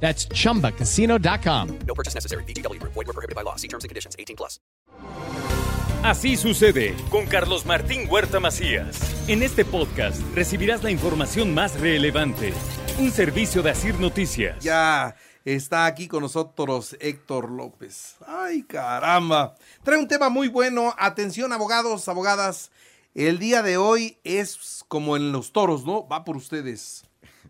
That's chumbacasino.com. No purchase necessary. BGW. Void were prohibited by law. See terms and conditions. 18 plus. Así sucede con Carlos Martín Huerta Macías. En este podcast recibirás la información más relevante. Un servicio de Asir Noticias. Ya está aquí con nosotros Héctor López. Ay, caramba. Trae un tema muy bueno. Atención, abogados, abogadas. El día de hoy es como en los toros, ¿no? Va por ustedes.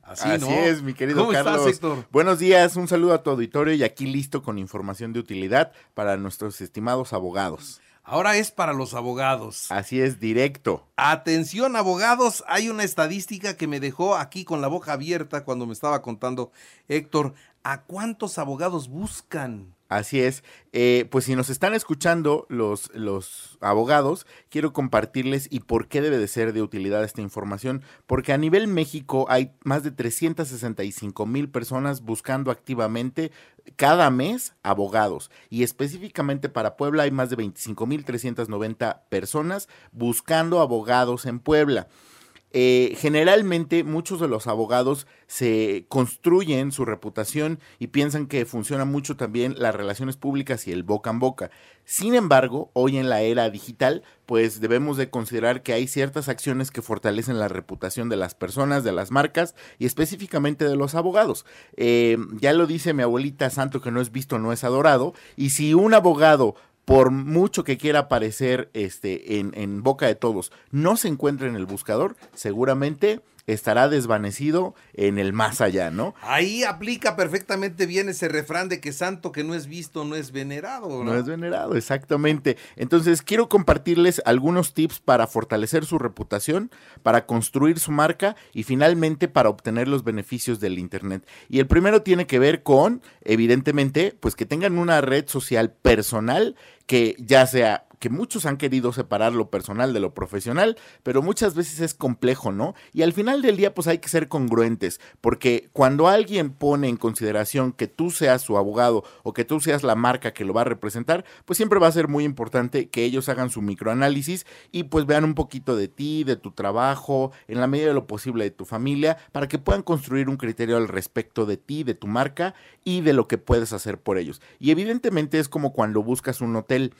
Así, Así ¿no? es, mi querido ¿Cómo Carlos. estás, Héctor? Buenos días, un saludo a tu auditorio y aquí listo con información de utilidad para nuestros estimados abogados. Ahora es para los abogados. Así es, directo. Atención, abogados. Hay una estadística que me dejó aquí con la boca abierta cuando me estaba contando Héctor. ¿A cuántos abogados buscan? Así es. Eh, pues si nos están escuchando los, los abogados, quiero compartirles y por qué debe de ser de utilidad esta información. Porque a nivel México hay más de 365 mil personas buscando activamente cada mes abogados. Y específicamente para Puebla hay más de 25 mil 390 personas buscando abogados en Puebla. Eh, generalmente muchos de los abogados se construyen su reputación y piensan que funciona mucho también las relaciones públicas y el boca en boca. Sin embargo, hoy en la era digital, pues debemos de considerar que hay ciertas acciones que fortalecen la reputación de las personas, de las marcas y específicamente de los abogados. Eh, ya lo dice mi abuelita, santo que no es visto, no es adorado. Y si un abogado por mucho que quiera aparecer este, en, en, boca de todos, no se encuentra en el buscador, seguramente estará desvanecido en el más allá, ¿no? Ahí aplica perfectamente bien ese refrán de que santo que no es visto no es venerado. No, no es venerado, exactamente. Entonces, quiero compartirles algunos tips para fortalecer su reputación, para construir su marca y finalmente para obtener los beneficios del Internet. Y el primero tiene que ver con, evidentemente, pues que tengan una red social personal que ya sea que muchos han querido separar lo personal de lo profesional, pero muchas veces es complejo, ¿no? Y al final del día, pues hay que ser congruentes, porque cuando alguien pone en consideración que tú seas su abogado o que tú seas la marca que lo va a representar, pues siempre va a ser muy importante que ellos hagan su microanálisis y pues vean un poquito de ti, de tu trabajo, en la medida de lo posible de tu familia, para que puedan construir un criterio al respecto de ti, de tu marca y de lo que puedes hacer por ellos. Y evidentemente es como cuando buscas un hotel.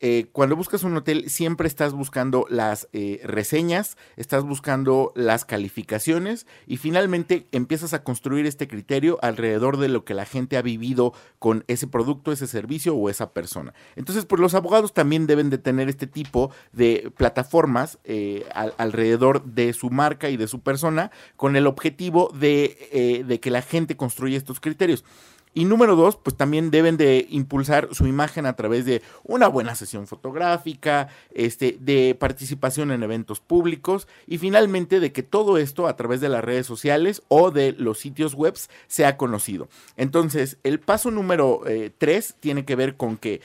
Eh, cuando buscas un hotel siempre estás buscando las eh, reseñas, estás buscando las calificaciones y finalmente empiezas a construir este criterio alrededor de lo que la gente ha vivido con ese producto, ese servicio o esa persona. Entonces, pues los abogados también deben de tener este tipo de plataformas eh, al, alrededor de su marca y de su persona con el objetivo de, de que la gente construya estos criterios. Y número dos, pues también deben de impulsar su imagen a través de una buena sesión fotográfica, este, de participación en eventos públicos y finalmente de que todo esto a través de las redes sociales o de los sitios web sea conocido. Entonces, el paso número eh, tres tiene que ver con que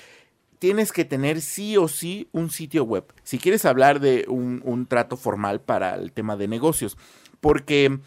tienes que tener sí o sí un sitio web. Si quieres hablar de un, un trato formal para el tema de negocios, porque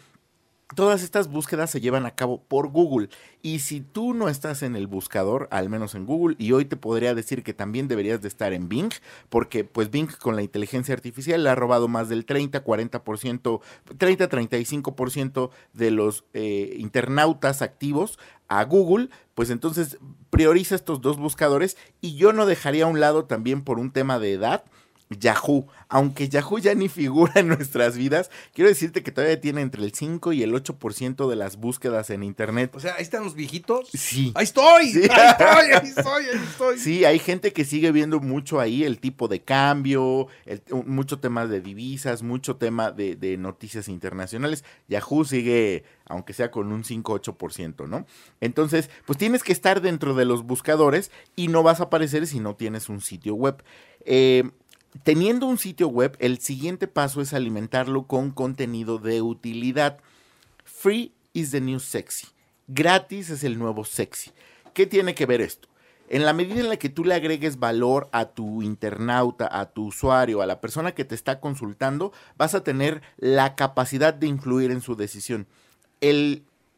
Todas estas búsquedas se llevan a cabo por Google. Y si tú no estás en el buscador, al menos en Google, y hoy te podría decir que también deberías de estar en Bing, porque pues Bing con la inteligencia artificial le ha robado más del 30, 40%, 30, 35% de los eh, internautas activos a Google, pues entonces prioriza estos dos buscadores. Y yo no dejaría a un lado también por un tema de edad Yahoo, aunque Yahoo ya ni figura en nuestras vidas, quiero decirte que todavía tiene entre el 5 y el 8% de las búsquedas en internet. O sea, ahí están los viejitos. Sí. Ahí estoy, Sí. ahí estoy, ahí estoy, ahí estoy. Sí, hay gente que sigue viendo mucho ahí el tipo de cambio, el- mucho tema de divisas, mucho tema de, de noticias internacionales. Yahoo sigue, aunque sea con un 5-8%, ¿no? Entonces, pues tienes que estar dentro de los buscadores y no vas a aparecer si no tienes un sitio web. Eh, Teniendo un sitio web, el siguiente paso es alimentarlo con contenido de utilidad. Free is the new sexy. Gratis es el nuevo sexy. ¿Qué tiene que ver esto? En la medida en la que tú le agregues valor a tu internauta, a tu usuario, a la persona que te está consultando, vas a tener la capacidad de influir en su decisión.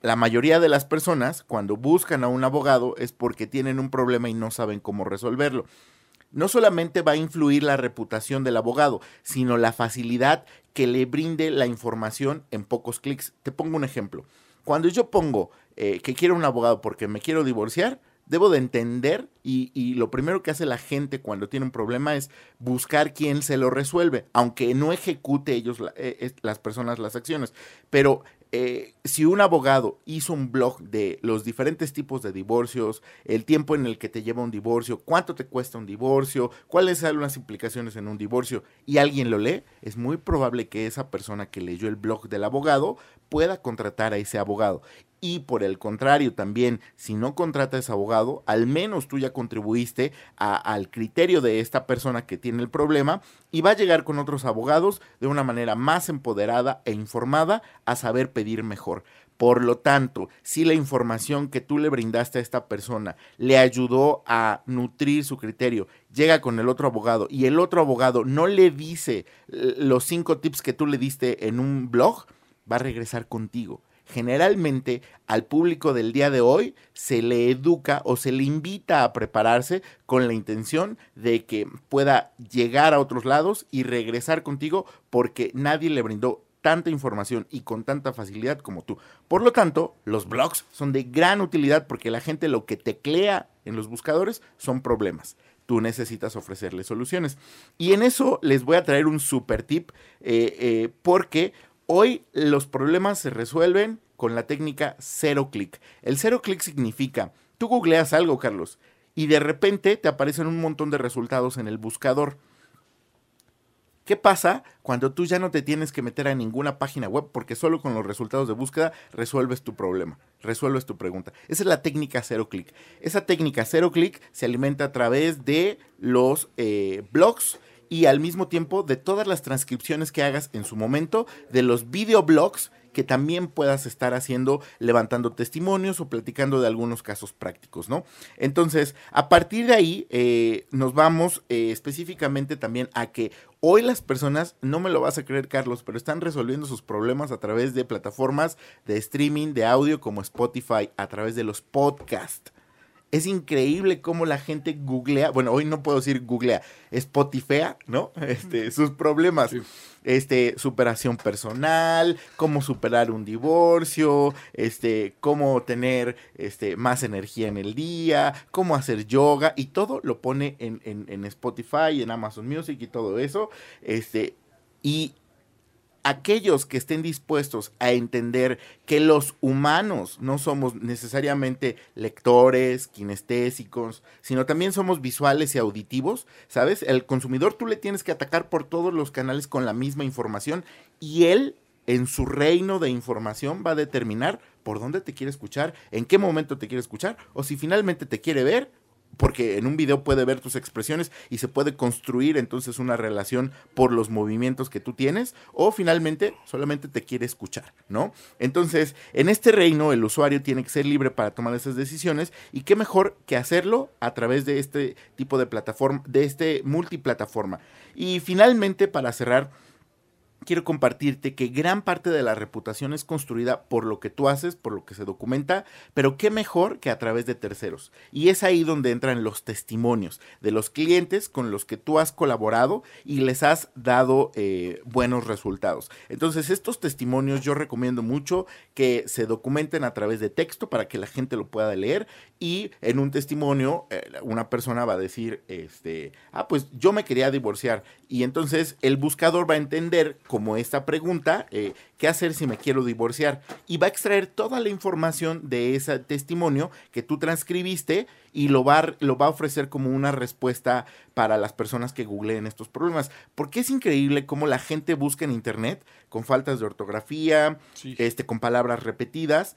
La mayoría de las personas, cuando buscan a un abogado, es porque tienen un problema y no saben cómo resolverlo. No solamente va a influir la reputación del abogado, sino la facilidad que le brinde la información en pocos clics. Te pongo un ejemplo. Cuando yo pongo eh, que quiero un abogado porque me quiero divorciar, debo de entender y, lo primero que hace la gente cuando tiene un problema es buscar quién se lo resuelve, aunque no ejecute ellos, eh, las personas, las acciones. Pero eh, si un abogado hizo un blog de los diferentes tipos de divorcios, el tiempo en el que te lleva un divorcio, cuánto te cuesta un divorcio, cuáles son las implicaciones en un divorcio, y alguien lo lee, es muy probable que esa persona que leyó el blog del abogado pueda contratar a ese abogado. Y por el contrario, también, si no contrata a ese abogado, al menos tú ya contribuiste a, al criterio de esta persona que tiene el problema y va a llegar con otros abogados de una manera más empoderada e informada a saber pedir mejor. Por lo tanto, si la información que tú le brindaste a esta persona le ayudó a nutrir su criterio, llega con el otro abogado y el otro abogado no le dice los cinco tips que tú le diste en un blog, va a regresar contigo generalmente al público del día de hoy se le educa o se le invita a prepararse con la intención de que pueda llegar a otros lados y regresar contigo porque nadie le brindó tanta información y con tanta facilidad como tú. Por lo tanto, los blogs son de gran utilidad porque la gente lo que teclea en los buscadores son problemas tú necesitas ofrecerle soluciones. Y en eso les voy a traer un super tip eh, eh, porque Hoy los problemas se resuelven con la técnica cero clic. El cero clic significa, tú googleas algo, Carlos, y de repente te aparecen un montón de resultados en el buscador. ¿Qué pasa cuando tú ya no te tienes que meter a ninguna página web porque solo con los resultados de búsqueda resuelves tu problema, resuelves tu pregunta? Esa es la técnica cero clic. Esa técnica cero clic se alimenta a través de los eh, blogs y al mismo tiempo de todas las transcripciones que hagas en su momento, de los videoblogs que también puedas estar haciendo, levantando testimonios o platicando de algunos casos prácticos, ¿no? Entonces, a partir de ahí, eh, nos vamos eh, específicamente también a que hoy las personas, no me lo vas a creer, Carlos, pero están resolviendo sus problemas a través de plataformas de streaming de audio como Spotify, a través de los podcasts es increíble cómo la gente googlea, bueno, hoy no puedo decir googlea, Spotify, ¿no? Este, sus problemas, este, superación personal, cómo superar un divorcio, este, cómo tener este, más energía en el día, cómo hacer yoga, y todo lo pone en, en, en Spotify, en Amazon Music y todo eso, este, y aquellos que estén dispuestos a entender que los humanos no somos necesariamente lectores, kinestésicos, sino también somos visuales y auditivos, ¿sabes? El consumidor tú le tienes que atacar por todos los canales con la misma información y él en su reino de información va a determinar por dónde te quiere escuchar, en qué momento te quiere escuchar o si finalmente te quiere ver porque en un video puede ver tus expresiones y se puede construir entonces una relación por los movimientos que tú tienes o finalmente solamente te quiere escuchar, ¿no? Entonces, en este reino el usuario tiene que ser libre para tomar esas decisiones y qué mejor que hacerlo a través de este tipo de plataforma, de este multiplataforma. Y finalmente, para cerrar, quiero compartirte que gran parte de la reputación es construida por lo que tú haces, por lo que se documenta, pero qué mejor que a través de terceros. Y es ahí donde entran los testimonios de los clientes con los que tú has colaborado y les has dado eh, buenos resultados. Entonces, estos testimonios yo recomiendo mucho que se documenten a través de texto para que la gente lo pueda leer y en un testimonio eh, una persona va a decir, este, ah, pues yo me quería divorciar y entonces el buscador va a entender como esta pregunta, eh, ¿qué hacer si me quiero divorciar? Y va a extraer toda la información de ese testimonio que tú transcribiste y lo va, a, lo va a ofrecer como una respuesta para las personas que googleen estos problemas. Porque es increíble cómo la gente busca en internet con faltas de ortografía, sí. este, con palabras repetidas,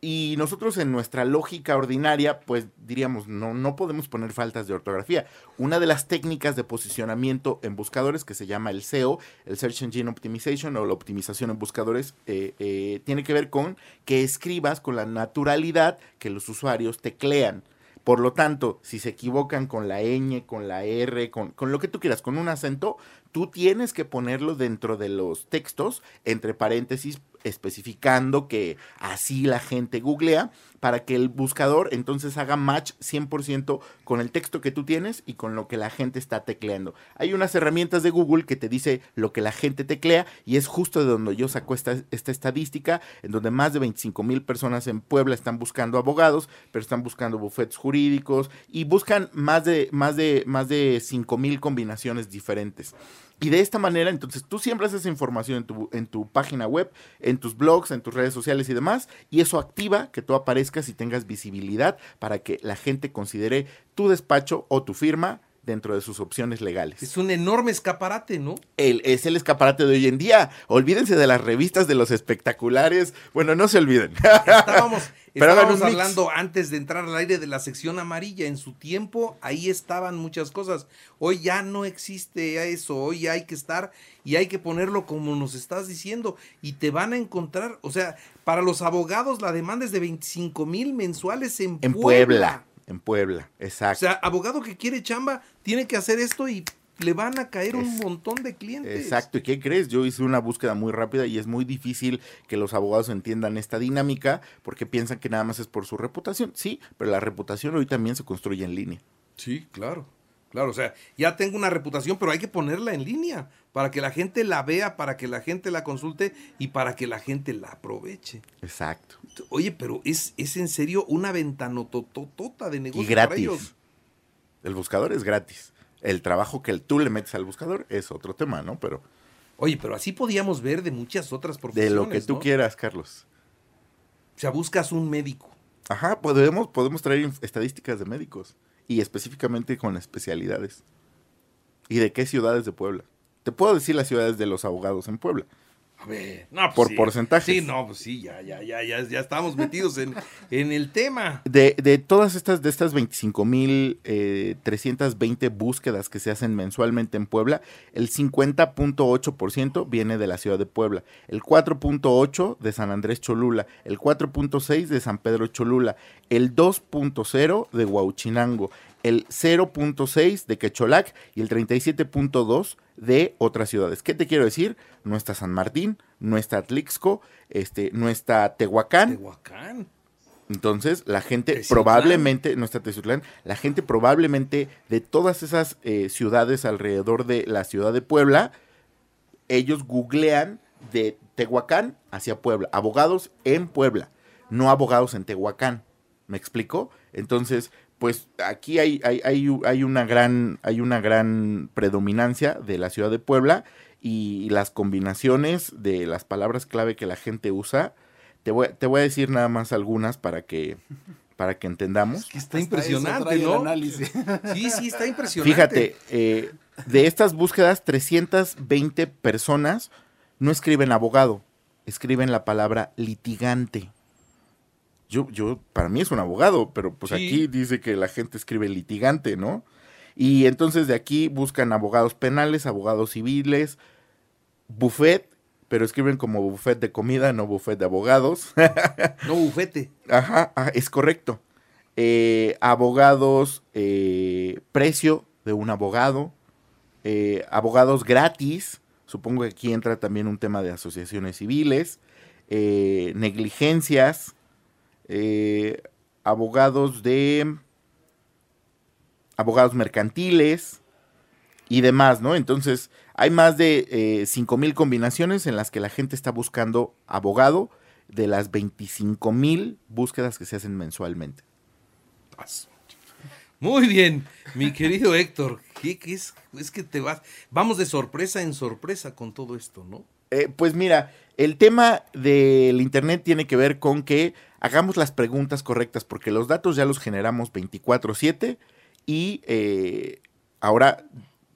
y nosotros en nuestra lógica ordinaria, pues diríamos, no, no podemos poner faltas de ortografía. Una de las técnicas de posicionamiento en buscadores que se llama el SEO, el Search Engine Optimization o la optimización en buscadores, eh, eh, tiene que ver con que escribas con la naturalidad que los usuarios teclean Por lo tanto, si se equivocan con la ñ, con la r, con, con lo que tú quieras, con un acento, tú tienes que ponerlo dentro de los textos, entre paréntesis, especificando que así la gente googlea para que el buscador entonces haga match 100% con el texto que tú tienes y con lo que la gente está tecleando. Hay unas herramientas de Google que te dice lo que la gente teclea y es justo de donde yo saco esta, esta estadística, en donde más de 25 mil personas en Puebla están buscando abogados, pero están buscando bufetes jurídicos y buscan más de, más de, más de 5 mil combinaciones diferentes. Y de esta manera, entonces tú siembras esa información en tu, en tu página web, en tus blogs, en tus redes sociales y demás, y eso activa que tú aparezcas y tengas visibilidad para que la gente considere tu despacho o tu firma dentro de sus opciones legales. Es un enorme escaparate, ¿no? El, es el escaparate de hoy en día. Olvídense de las revistas de los espectaculares. Bueno, no se olviden. Estábamos, Pero estábamos hablando antes de entrar al aire de la sección amarilla. En su tiempo, ahí estaban muchas cosas. Hoy ya no existe eso. Hoy hay que estar y hay que ponerlo como nos estás diciendo. Y te van a encontrar, o sea, para los abogados la demanda es de 25 mil mensuales en, En Puebla. Puebla. En Puebla, O exacto. sea, abogado que quiere chamba tiene que hacer esto y le van a caer un montón de clientes. Exacto, ¿y qué crees? Yo hice una búsqueda muy rápida y es muy difícil que los abogados entiendan esta dinámica porque piensan que nada más es por su reputación. Sí, pero la reputación hoy también se construye en línea. Sí, claro. Claro, o sea, ya tengo una reputación, pero hay que ponerla en línea para que la gente la vea, para que la gente la consulte y para que la gente la aproveche. Exacto. Oye, pero es, es en serio una ventanototota de negocio Y para gratis. ellos. El buscador es gratis. El trabajo que tú le metes al buscador es otro tema, ¿no? Pero Oye, pero así podíamos ver de muchas otras de profesiones. lo que tú ¿no? quieras, Carlos. O sea, buscas un médico. Ajá, podemos, podemos traer estadísticas de médicos y específicamente con especialidades. ¿Y de qué ciudades de Puebla? Te puedo decir las ciudades de los abogados en Puebla. A ver, no, pues Por sí. porcentajes. Sí, no, pues sí, ya, ya, ya, ya, ya estamos metidos en, en el tema. De, de todas estas, de estas 25.320 búsquedas que se hacen mensualmente en Puebla, el 50.8% viene de la ciudad de Puebla, el 4.8% de San Andrés Cholula, el 4.6% de San Pedro Cholula, el 2.0% de Huauchinango, el 0.6% de Quecholac y el 37.2% de otras ciudades. ¿Qué te quiero decir? No está San Martín, no está Atlixco, este, no está Tehuacán, Tehuacán. entonces, la gente probablemente, no está Teciutlán, la gente probablemente de todas esas eh, ciudades alrededor de la ciudad de Puebla, ellos googlean de Tehuacán hacia Puebla, abogados en Puebla, no abogados en Tehuacán. ¿Me explico? Entonces, pues aquí hay, hay, hay, una gran, hay una gran predominancia de la ciudad de Puebla y las combinaciones de las palabras clave que la gente usa. Te voy, te voy a decir nada más algunas para que, para que entendamos. Que está Hasta impresionante, ¿no? análisis. Sí, sí, está impresionante. Fíjate, eh, de estas búsquedas, 320 personas no escriben abogado, escriben la palabra litigante. Yo, yo, para mí es un abogado, pero pues Sí. aquí dice que la gente escribe litigante, ¿no? Y entonces de aquí buscan abogados penales, abogados civiles, buffet, pero escriben como buffet de comida, no buffet de abogados. No, bufete. Ajá, ajá, es correcto. Eh, abogados, eh, precio de un abogado, eh, abogados gratis, supongo que aquí entra también un tema de asociaciones civiles, negligencias, eh, abogados de abogados mercantiles y demás, ¿no? Entonces, hay más de eh, 5 mil combinaciones en las que la gente está buscando abogado de las 25 mil búsquedas que se hacen mensualmente. Muy bien, mi querido Héctor. ¿Qué, qué es? Es que te vas. Vamos de sorpresa en sorpresa con todo esto, ¿no? Eh, pues mira, el tema del Internet tiene que ver con que hagamos las preguntas correctas, porque los datos ya los generamos 24/7 y eh, ahora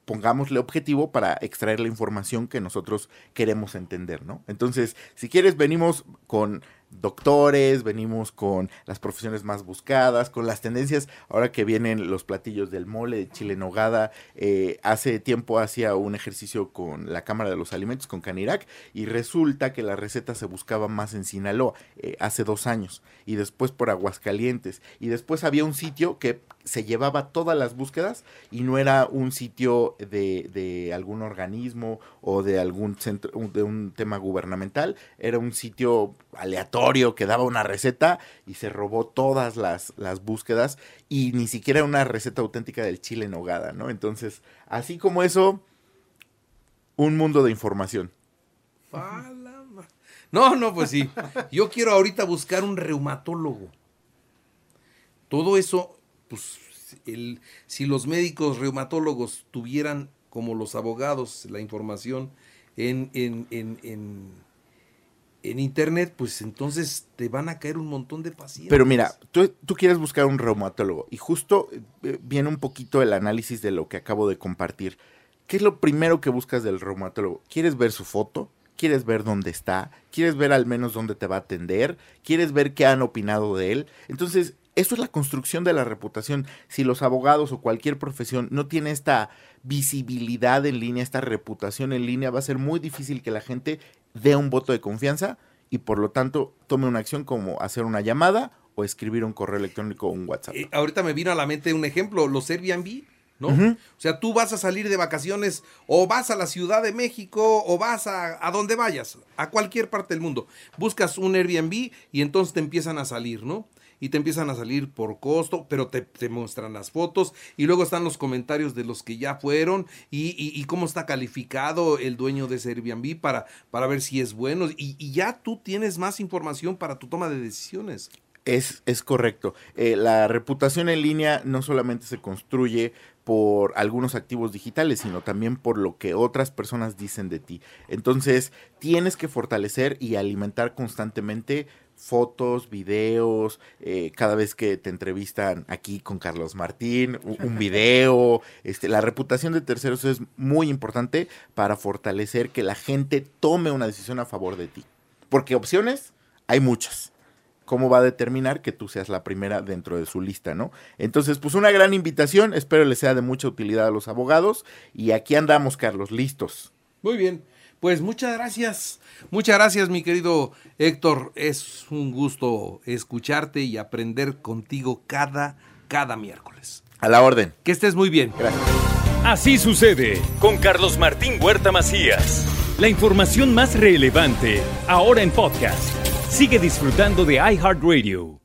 pongámosle objetivo para extraer la información que nosotros queremos entender, ¿no? Entonces, si quieres, venimos con doctores, venimos con las profesiones más buscadas, con las tendencias, ahora que vienen los platillos del mole, de chile nogada, eh, hace tiempo hacía un ejercicio con la Cámara de los Alimentos, con Canirac, y resulta que la receta se buscaba más en Sinaloa, eh, hace dos años, y después por Aguascalientes, y después había un sitio que se llevaba todas las búsquedas y no era un sitio de, de algún organismo o de algún centro, de un tema gubernamental, era un sitio aleatorio que daba una receta y se robó todas las, las búsquedas y ni siquiera una receta auténtica del chile en hogada, ¿no? Entonces, así como eso, un mundo de información. No, no, pues sí. Yo quiero ahorita buscar un reumatólogo. Todo eso, pues, el, si los médicos reumatólogos tuvieran, como los abogados, la información en, en, en, en, internet, pues entonces te van a caer un montón de pacientes. Pero mira, tú, tú quieres buscar un reumatólogo y justo eh, viene un poquito el análisis de lo que acabo de compartir. ¿Qué es lo primero que buscas del reumatólogo? ¿Quieres ver su foto? ¿Quieres ver dónde está? ¿Quieres ver al menos dónde te va a atender? ¿Quieres ver qué han opinado de él? Entonces, eso es la construcción de la reputación. Si los abogados o cualquier profesión no tiene esta visibilidad en línea, esta reputación en línea, va a ser muy difícil que la gente dé un voto de confianza y por lo tanto tome una acción como hacer una llamada o escribir un correo electrónico o un WhatsApp. Eh, ahorita me vino a la mente un ejemplo, los Airbnb, ¿no? O sea, tú vas a salir de vacaciones o vas a la Ciudad de México o vas a, a donde vayas, a cualquier parte del mundo. Buscas un Airbnb y entonces te empiezan a salir, ¿no? Y te empiezan a salir por costo, pero te, te muestran las fotos y luego están los comentarios de los que ya fueron y, y- cómo está calificado el dueño de ese Airbnb para, para ver si es bueno. Y, y ya tú tienes más información para tu toma de decisiones. Es, es correcto. Eh, la reputación en línea no solamente se construye por algunos activos digitales, sino también por lo que otras personas dicen de ti. Entonces, tienes que fortalecer y alimentar constantemente fotos, videos, eh, cada vez que te entrevistan aquí con Carlos Martín, un video, este, la reputación de terceros es muy importante para fortalecer que la gente tome una decisión a favor de ti. Porque opciones hay muchas cómo va a determinar que tú seas la primera dentro de su lista, ¿no? Entonces, pues una gran invitación, espero les sea de mucha utilidad a los abogados y aquí andamos, Carlos, listos. Muy bien. Pues muchas gracias. Muchas gracias, mi querido Héctor. Es un gusto escucharte y aprender contigo cada, cada miércoles. A la orden. Que estés muy bien. Gracias. Así sucede con Carlos Martín Huerta Macías. La información más relevante ahora en podcast. Sigue disfrutando de iHeartRadio.